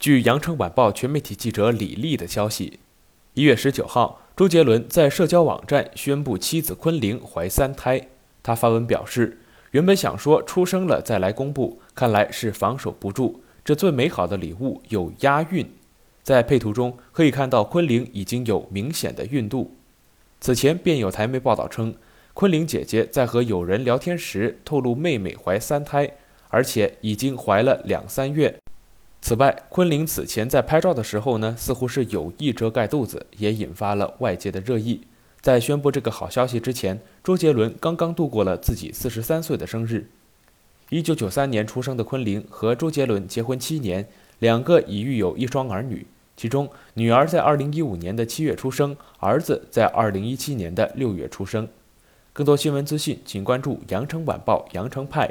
据羊城晚报全媒体记者李丽的消息，一月十九号，周杰伦在社交网站宣布妻子昆凌怀三胎。他发文表示，原本想说出生了再来公布，看来是防守不住。这最美好的礼物有押韵，在配图中可以看到昆凌已经有明显的孕肚。此前便有台媒报道称，昆凌姐姐在和友人聊天时透露妹妹怀三胎，而且已经怀了两三月。此外，昆凌此前在拍照的时候呢，似乎是有意遮盖肚子，也引发了外界的热议。在宣布这个好消息之前，周杰伦刚刚度过了自己四十三岁的生日。一九九三年出生的昆凌和周杰伦结婚七年，两个已育有一双儿女，其中女儿在二零一五年的七月出生，儿子在二零一七年的六月出生。更多新闻资讯，请关注羊城晚报羊城派。